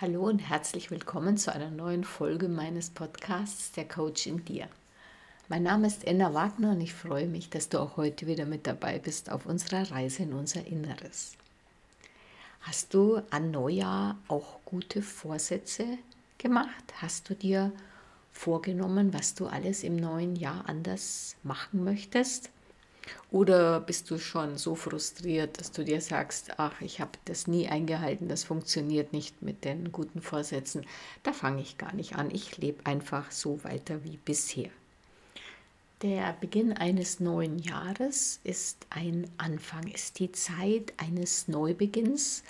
Hallo und herzlich willkommen zu einer neuen Folge meines Podcasts Der Coach in dir. Mein Name ist Enna Wagner und ich freue mich, dass du auch heute wieder mit dabei bist auf unserer Reise in unser Inneres. Hast du an Neujahr auch gute Vorsätze gemacht? Hast du dir vorgenommen, was du alles im neuen Jahr anders machen möchtest? Oder bist du schon so frustriert, dass du dir sagst, ach, ich habe das nie eingehalten, das funktioniert nicht mit den guten Vorsätzen, da fange ich gar nicht an, ich lebe einfach so weiter wie bisher. Der Beginn eines neuen Jahres ist ein Anfang, ist die Zeit eines Neubeginns.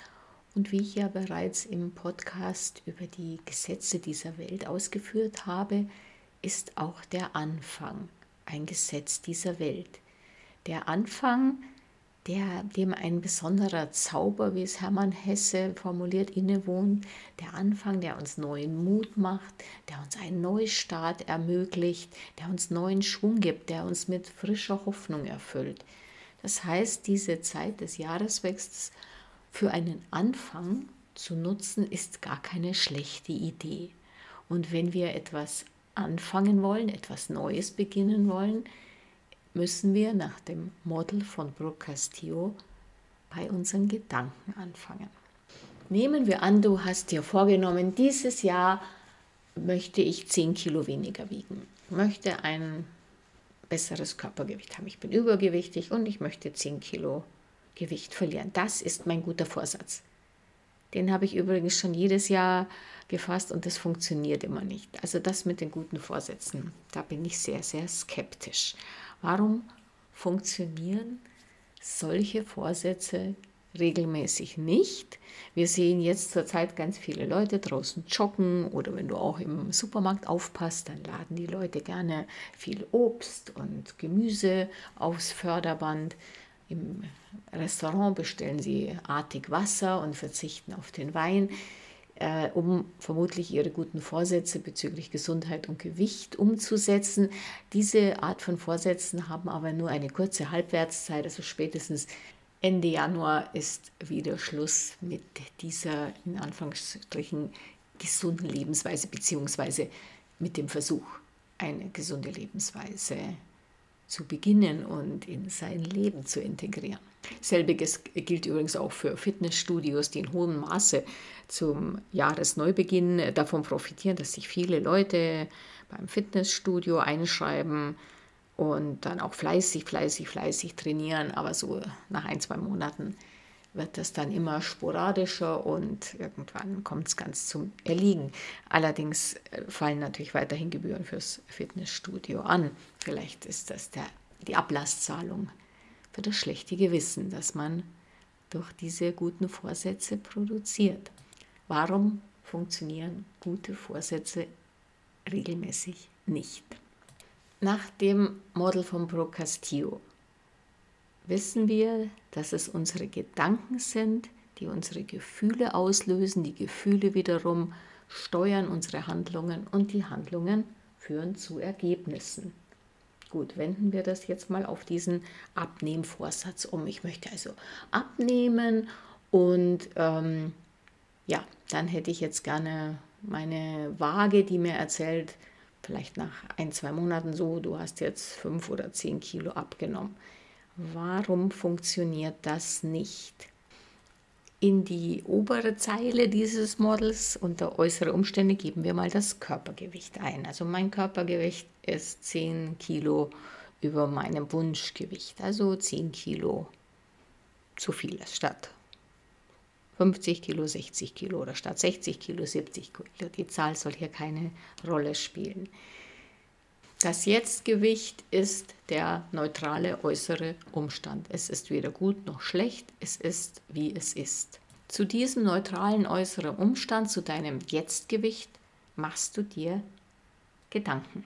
Und wie ich ja bereits im Podcast über die Gesetze dieser Welt ausgeführt habe, ist auch der Anfang ein Gesetz dieser Welt. Der Anfang, der, dem ein besonderer Zauber, wie es Hermann Hesse formuliert, innewohnt, der Anfang, der uns neuen Mut macht, der uns einen Neustart ermöglicht, der uns neuen Schwung gibt, der uns mit frischer Hoffnung erfüllt. Das heißt, diese Zeit des Jahreswechsels für einen Anfang zu nutzen, ist gar keine schlechte Idee. Und wenn wir etwas anfangen wollen, etwas Neues beginnen wollen, müssen wir nach dem Model von Brooke Castillo bei unseren Gedanken anfangen. Nehmen wir an, du hast dir vorgenommen, dieses Jahr möchte ich 10 Kilo weniger wiegen, möchte ein besseres Körpergewicht haben. Ich bin übergewichtig und ich möchte 10 Kilo Gewicht verlieren. Das ist mein guter Vorsatz. Den habe ich übrigens schon jedes Jahr gefasst und das funktioniert immer nicht. Also das mit den guten Vorsätzen, da bin ich sehr, sehr skeptisch. Warum funktionieren solche Vorsätze regelmäßig nicht? Wir sehen jetzt zurzeit ganz viele Leute draußen joggen oder wenn du auch im Supermarkt aufpasst, dann laden die Leute gerne viel Obst und Gemüse aufs Förderband. Im Restaurant bestellen sie artig Wasser und verzichten auf den Wein äh, um vermutlich ihre guten Vorsätze bezüglich Gesundheit und Gewicht umzusetzen. Diese Art von Vorsätzen haben aber nur eine kurze Halbwertszeit, also spätestens Ende Januar ist wieder Schluss mit dieser in Anführungsstrichen gesunden Lebensweise beziehungsweise mit dem Versuch, eine gesunde Lebensweise zu beginnen und in sein Leben zu integrieren. Selbiges gilt übrigens auch für Fitnessstudios, die in hohem Maße zum Jahresneubeginn davon profitieren, dass sich viele Leute beim Fitnessstudio einschreiben und dann auch fleißig, fleißig, fleißig trainieren. Aber so nach ein, zwei Monaten wird das dann immer sporadischer und irgendwann kommt es ganz zum Erliegen. Allerdings äh, fallen natürlich weiterhin Gebühren fürs Fitnessstudio an. Vielleicht ist das der, die Ablasszahlung für das schlechte Gewissen, das man durch diese guten Vorsätze produziert. Warum funktionieren gute Vorsätze regelmäßig nicht? Nach dem Model von Procastillo wissen wir, dass es unsere Gedanken sind, die unsere Gefühle auslösen. Die Gefühle wiederum steuern unsere Handlungen und die Handlungen führen zu Ergebnissen. Gut, wenden wir das jetzt mal auf diesen Abnehmvorsatz um. Ich möchte also abnehmen und ähm, ja, dann hätte ich jetzt gerne meine Waage, die mir erzählt, vielleicht nach ein, zwei Monaten so, du hast jetzt fünf oder zehn Kilo abgenommen. Warum funktioniert das nicht? In die obere Zeile dieses Models unter äußere Umstände geben wir mal das Körpergewicht ein. Also mein Körpergewicht ist 10 Kilo über meinem Wunschgewicht, also 10 Kilo zu viel statt 50 Kilo, 60 Kilo oder statt 60 Kilo 70 Kilo. Die Zahl soll hier keine Rolle spielen. Das Jetztgewicht ist der neutrale äußere Umstand. Es ist weder gut noch schlecht, es ist wie es ist. Zu diesem neutralen äußeren Umstand, zu deinem Jetztgewicht, machst du dir Gedanken.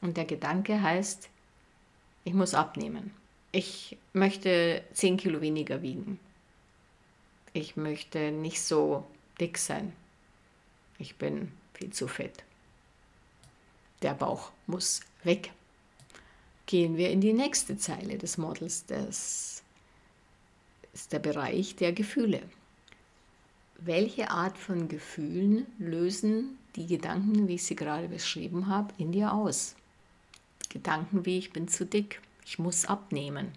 Und der Gedanke heißt, ich muss abnehmen. Ich möchte 10 Kilo weniger wiegen. Ich möchte nicht so dick sein. Ich bin viel zu fett. Der Bauch muss weg. Gehen wir in die nächste Zeile des Models. Das ist der Bereich der Gefühle. welche Art von Gefühlen lösen die Gedanken, wie ich sie gerade beschrieben habe, in dir aus? Gedanken wie ich bin zu dick, ich muss abnehmen.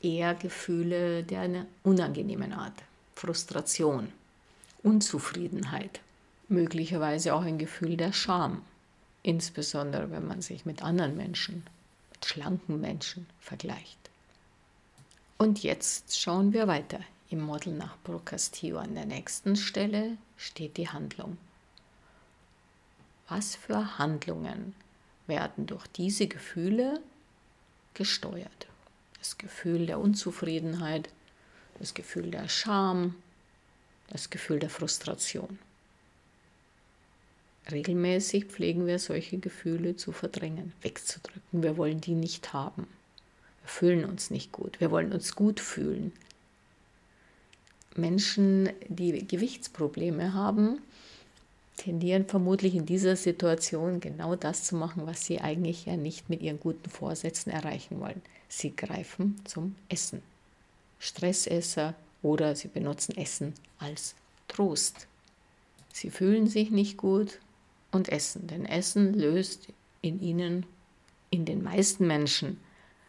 Eher Gefühle der unangenehmen Art, Frustration, Unzufriedenheit, möglicherweise auch ein Gefühl der Scham, insbesondere wenn man sich mit anderen Menschen, mit schlanken Menschen vergleicht. Und jetzt schauen wir weiter im Model nach Procastio. An der nächsten Stelle steht die Handlung. Was für Handlungen werden durch diese Gefühle gesteuert? Das Gefühl der Unzufriedenheit, das Gefühl der Scham, das Gefühl der Frustration. Regelmäßig pflegen wir solche Gefühle zu verdrängen, wegzudrücken. Wir wollen die nicht haben. Wir fühlen uns nicht gut. Wir wollen uns gut fühlen. Menschen, die Gewichtsprobleme haben, tendieren vermutlich in dieser Situation genau das zu machen, was sie eigentlich ja nicht mit ihren guten Vorsätzen erreichen wollen. Sie greifen zum Essen. Stressesser oder sie benutzen Essen als Trost. Sie fühlen sich nicht gut und essen, denn Essen löst in ihnen, in den meisten Menschen,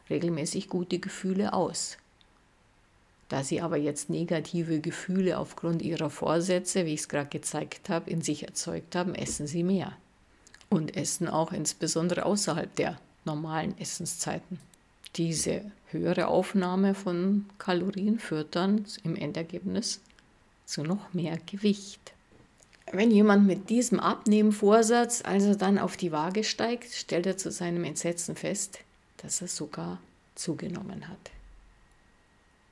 regelmäßig gute Gefühle aus. Da sie aber jetzt negative Gefühle aufgrund ihrer Vorsätze, wie ich es gerade gezeigt habe, in sich erzeugt haben, essen sie mehr. Und essen auch insbesondere außerhalb der normalen Essenszeiten. Diese höhere Aufnahme von Kalorien führt dann im Endergebnis zu noch mehr Gewicht. Wenn jemand mit diesem Abnehmvorsatz also dann auf die Waage steigt, stellt er zu seinem Entsetzen fest, dass er sogar zugenommen hat.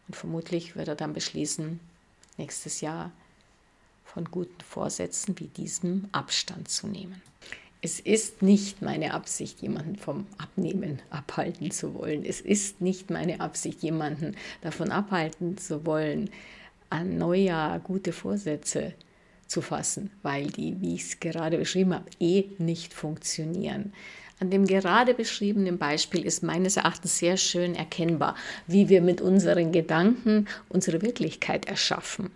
Und vermutlich wird er dann beschließen, nächstes Jahr von guten Vorsätzen wie diesem Abstand zu nehmen. Es ist nicht meine Absicht, jemanden vom Abnehmen abhalten zu wollen. Es ist nicht meine Absicht, jemanden davon abhalten zu wollen, an Neujahr gute Vorsätze zu fassen, weil die, wie ich es gerade beschrieben habe, eh nicht funktionieren. An dem gerade beschriebenen Beispiel ist meines Erachtens sehr schön erkennbar, wie wir mit unseren Gedanken unsere Wirklichkeit erschaffen.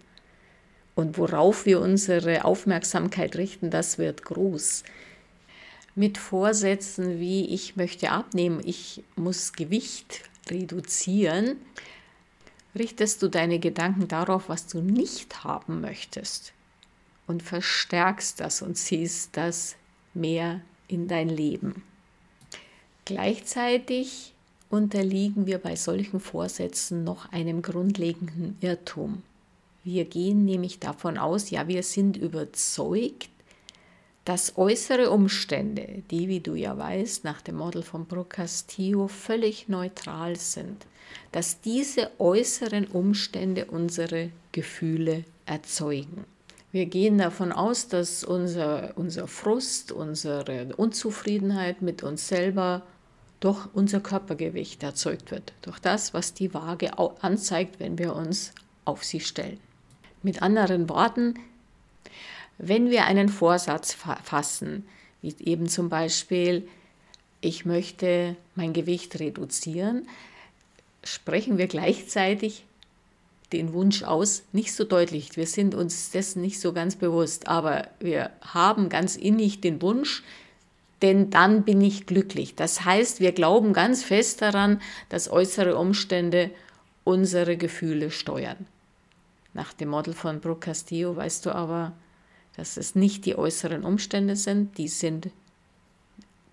Und worauf wir unsere Aufmerksamkeit richten, das wird groß. Mit Vorsätzen wie ich möchte abnehmen, ich muss Gewicht reduzieren, richtest du deine Gedanken darauf, was du nicht haben möchtest und verstärkst das und ziehst das mehr in dein Leben. Gleichzeitig unterliegen wir bei solchen Vorsätzen noch einem grundlegenden Irrtum. Wir gehen nämlich davon aus, ja, wir sind überzeugt, dass äußere Umstände, die, wie du ja weißt, nach dem Model von Procastillo völlig neutral sind, dass diese äußeren Umstände unsere Gefühle erzeugen. Wir gehen davon aus, dass unser, unser Frust, unsere Unzufriedenheit mit uns selber durch unser Körpergewicht erzeugt wird, durch das, was die Waage anzeigt, wenn wir uns auf sie stellen. Mit anderen Worten, wenn wir einen Vorsatz fassen, wie eben zum Beispiel, ich möchte mein Gewicht reduzieren, sprechen wir gleichzeitig den Wunsch aus, nicht so deutlich. Wir sind uns dessen nicht so ganz bewusst, aber wir haben ganz innig den Wunsch, denn dann bin ich glücklich. Das heißt, wir glauben ganz fest daran, dass äußere Umstände unsere Gefühle steuern. Nach dem Model von Brooke Castillo weißt du aber, dass es nicht die äußeren Umstände sind, die sind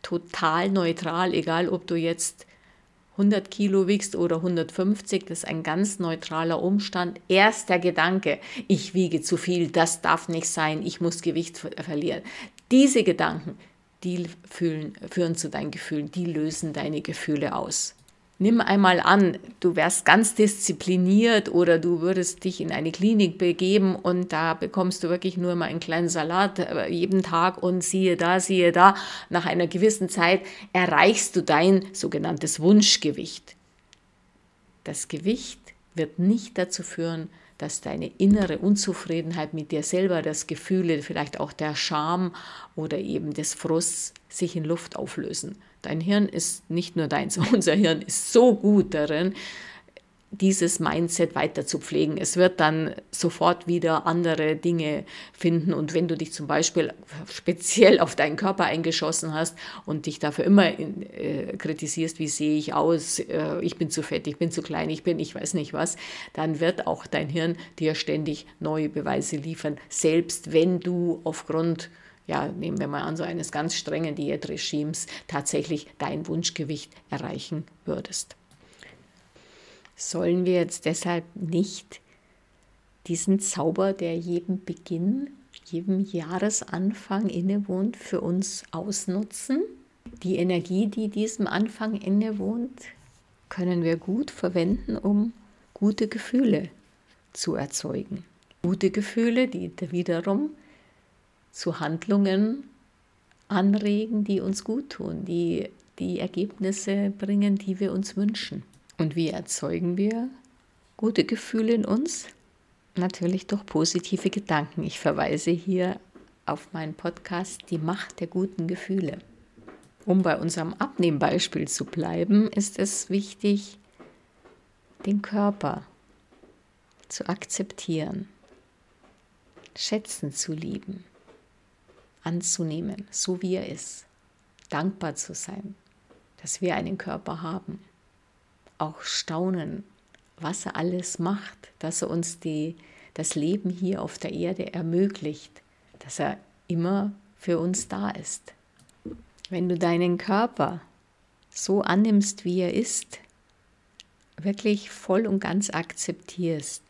total neutral, egal ob du jetzt 100 Kilo wiegst oder 150, das ist ein ganz neutraler Umstand. Erst der Gedanke, ich wiege zu viel, das darf nicht sein, ich muss Gewicht verlieren. Diese Gedanken, die fühlen, führen zu deinen Gefühlen, die lösen deine Gefühle aus. Nimm einmal an, du wärst ganz diszipliniert oder du würdest dich in eine Klinik begeben und da bekommst du wirklich nur mal einen kleinen Salat äh, jeden Tag und siehe da, siehe da, nach einer gewissen Zeit erreichst du dein sogenanntes Wunschgewicht. Das Gewicht wird nicht dazu führen, dass deine innere Unzufriedenheit mit dir selber, das Gefühle, vielleicht auch der Scham oder eben des Frusts sich in Luft auflösen. Dein Hirn ist nicht nur deins, unser Hirn ist so gut darin, dieses Mindset weiter zu pflegen. Es wird dann sofort wieder andere Dinge finden. Und wenn du dich zum Beispiel speziell auf deinen Körper eingeschossen hast und dich dafür immer in, äh, kritisierst, wie sehe ich aus, äh, ich bin zu fett, ich bin zu klein, ich bin, ich weiß nicht was, dann wird auch dein Hirn dir ständig neue Beweise liefern, selbst wenn du aufgrund ja, nehmen wir mal an, so eines ganz strengen Diätregimes tatsächlich dein Wunschgewicht erreichen würdest. Sollen wir jetzt deshalb nicht diesen Zauber, der jedem Beginn, jedem Jahresanfang innewohnt, für uns ausnutzen? Die Energie, die diesem Anfang innewohnt, können wir gut verwenden, um gute Gefühle zu erzeugen. Gute Gefühle, die wiederum zu Handlungen anregen, die uns gut tun, die die Ergebnisse bringen, die wir uns wünschen. Und wie erzeugen wir gute Gefühle in uns? Natürlich durch positive Gedanken. Ich verweise hier auf meinen Podcast Die Macht der guten Gefühle. Um bei unserem Abnehmbeispiel zu bleiben, ist es wichtig, den Körper zu akzeptieren, schätzen zu lieben, anzunehmen, so wie er ist, dankbar zu sein, dass wir einen Körper haben auch staunen, was er alles macht, dass er uns die, das Leben hier auf der Erde ermöglicht, dass er immer für uns da ist. Wenn du deinen Körper so annimmst, wie er ist, wirklich voll und ganz akzeptierst,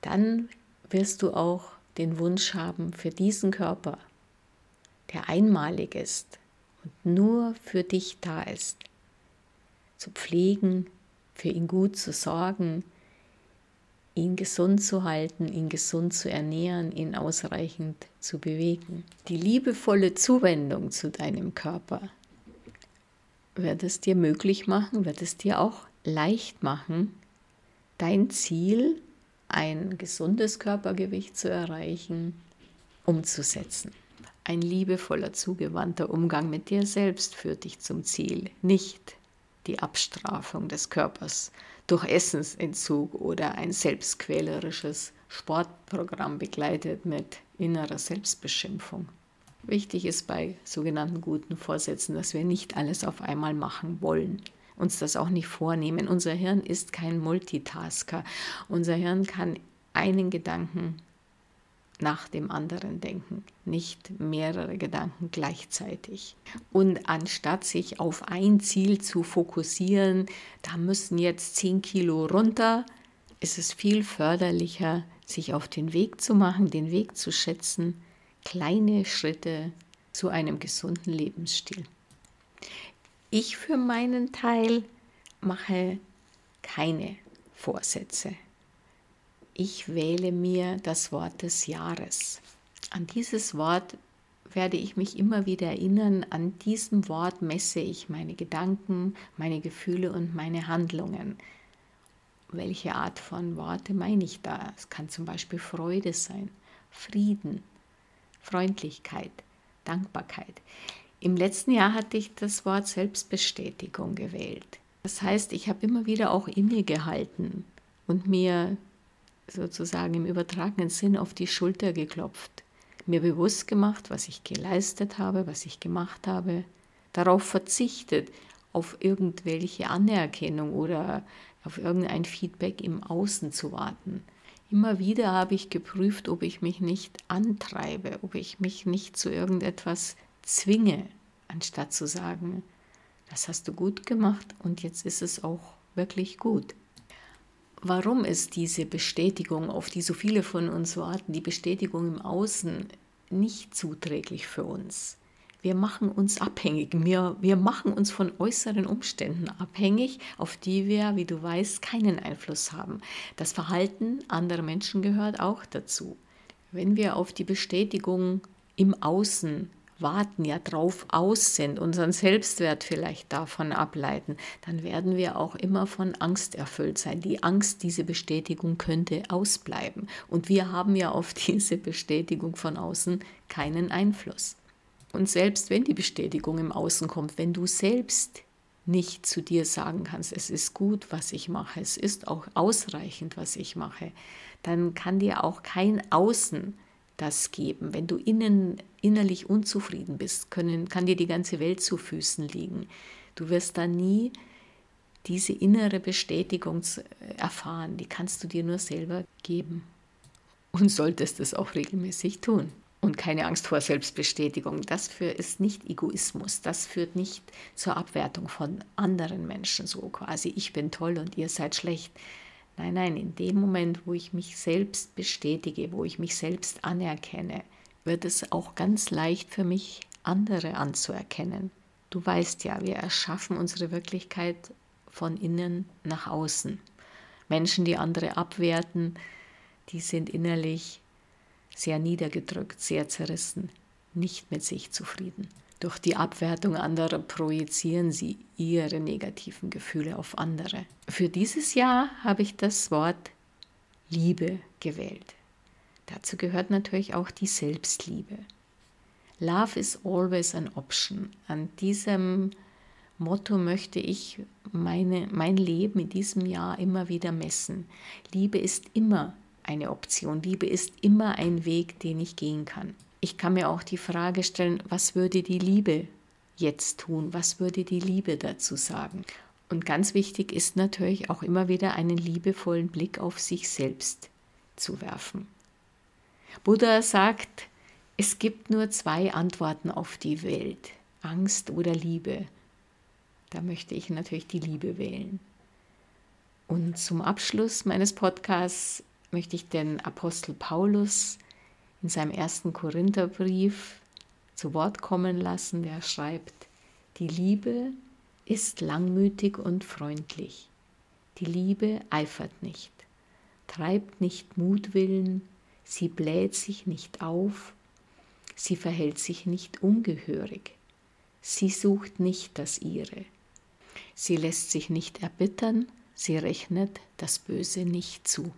dann wirst du auch den Wunsch haben für diesen Körper, der einmalig ist und nur für dich da ist, zu pflegen, für ihn gut zu sorgen, ihn gesund zu halten, ihn gesund zu ernähren, ihn ausreichend zu bewegen. Die liebevolle Zuwendung zu deinem Körper wird es dir möglich machen, wird es dir auch leicht machen, dein Ziel, ein gesundes Körpergewicht zu erreichen, umzusetzen. Ein liebevoller, zugewandter Umgang mit dir selbst führt dich zum Ziel, nicht die Abstrafung des Körpers durch Essensentzug oder ein selbstquälerisches Sportprogramm begleitet mit innerer Selbstbeschimpfung. Wichtig ist bei sogenannten guten Vorsätzen, dass wir nicht alles auf einmal machen wollen, uns das auch nicht vornehmen. Unser Hirn ist kein Multitasker. Unser Hirn kann einen Gedanken nach dem anderen denken, nicht mehrere Gedanken gleichzeitig. Und anstatt sich auf ein Ziel zu fokussieren, da müssen jetzt 10 Kilo runter, ist es viel förderlicher, sich auf den Weg zu machen, den Weg zu schätzen, kleine Schritte zu einem gesunden Lebensstil. Ich für meinen Teil mache keine Vorsätze ich wähle mir das Wort des Jahres. An dieses Wort werde ich mich immer wieder erinnern. An diesem Wort messe ich meine Gedanken, meine Gefühle und meine Handlungen. Welche Art von Worte meine ich da? Es kann zum Beispiel Freude sein, Frieden, Freundlichkeit, Dankbarkeit. Im letzten Jahr hatte ich das Wort Selbstbestätigung gewählt. Das heißt, ich habe immer wieder auch innegehalten und mir sozusagen im übertragenen Sinn auf die Schulter geklopft, mir bewusst gemacht, was ich geleistet habe, was ich gemacht habe, darauf verzichtet, auf irgendwelche Anerkennung oder auf irgendein Feedback im Außen zu warten. Immer wieder habe ich geprüft, ob ich mich nicht antreibe, ob ich mich nicht zu irgendetwas zwinge, anstatt zu sagen, das hast du gut gemacht und jetzt ist es auch wirklich gut. Warum ist diese Bestätigung, auf die so viele von uns warten, die Bestätigung im Außen nicht zuträglich für uns? Wir machen uns abhängig. Wir, wir machen uns von äußeren Umständen abhängig, auf die wir, wie du weißt, keinen Einfluss haben. Das Verhalten anderer Menschen gehört auch dazu. Wenn wir auf die Bestätigung im Außen warten, ja drauf aus sind, unseren Selbstwert vielleicht davon ableiten, dann werden wir auch immer von Angst erfüllt sein. Die Angst, diese Bestätigung könnte ausbleiben. Und wir haben ja auf diese Bestätigung von außen keinen Einfluss. Und selbst wenn die Bestätigung im Außen kommt, wenn du selbst nicht zu dir sagen kannst, es ist gut, was ich mache, es ist auch ausreichend, was ich mache, dann kann dir auch kein Außen das geben. Wenn du innen, innerlich unzufrieden bist, können, kann dir die ganze Welt zu Füßen liegen. Du wirst da nie diese innere Bestätigung erfahren. Die kannst du dir nur selber geben. Und solltest es auch regelmäßig tun. Und keine Angst vor Selbstbestätigung. Das ist nicht Egoismus. Das führt nicht zur Abwertung von anderen Menschen. So quasi, ich bin toll und ihr seid schlecht. Nein, nein, in dem Moment, wo ich mich selbst bestätige, wo ich mich selbst anerkenne, wird es auch ganz leicht für mich, andere anzuerkennen. Du weißt ja, wir erschaffen unsere Wirklichkeit von innen nach außen. Menschen, die andere abwerten, die sind innerlich sehr niedergedrückt, sehr zerrissen, nicht mit sich zufrieden. Durch die Abwertung anderer projizieren sie ihre negativen Gefühle auf andere. Für dieses Jahr habe ich das Wort Liebe gewählt. Dazu gehört natürlich auch die Selbstliebe. Love is always an option. An diesem Motto möchte ich meine, mein Leben in diesem Jahr immer wieder messen. Liebe ist immer eine Option. Liebe ist immer ein Weg, den ich gehen kann ich kann mir auch die Frage stellen, was würde die Liebe jetzt tun? Was würde die Liebe dazu sagen? Und ganz wichtig ist natürlich auch immer wieder einen liebevollen Blick auf sich selbst zu werfen. Buddha sagt, es gibt nur zwei Antworten auf die Welt, Angst oder Liebe. Da möchte ich natürlich die Liebe wählen. Und zum Abschluss meines Podcasts möchte ich den Apostel Paulus in seinem ersten Korintherbrief zu Wort kommen lassen, der schreibt, die Liebe ist langmütig und freundlich. Die Liebe eifert nicht, treibt nicht Mutwillen, sie bläht sich nicht auf, sie verhält sich nicht ungehörig, sie sucht nicht das ihre, sie lässt sich nicht erbittern, sie rechnet das Böse nicht zu.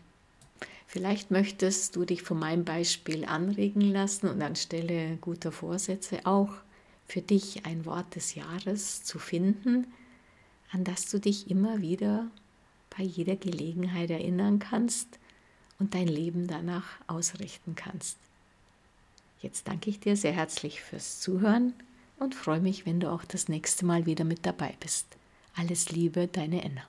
Vielleicht möchtest du dich von meinem Beispiel anregen lassen und anstelle guter Vorsätze auch für dich ein Wort des Jahres zu finden, an das du dich immer wieder bei jeder Gelegenheit erinnern kannst und dein Leben danach ausrichten kannst. Jetzt danke ich dir sehr herzlich fürs Zuhören und freue mich, wenn du auch das nächste Mal wieder mit dabei bist. Alles Liebe, deine Enna.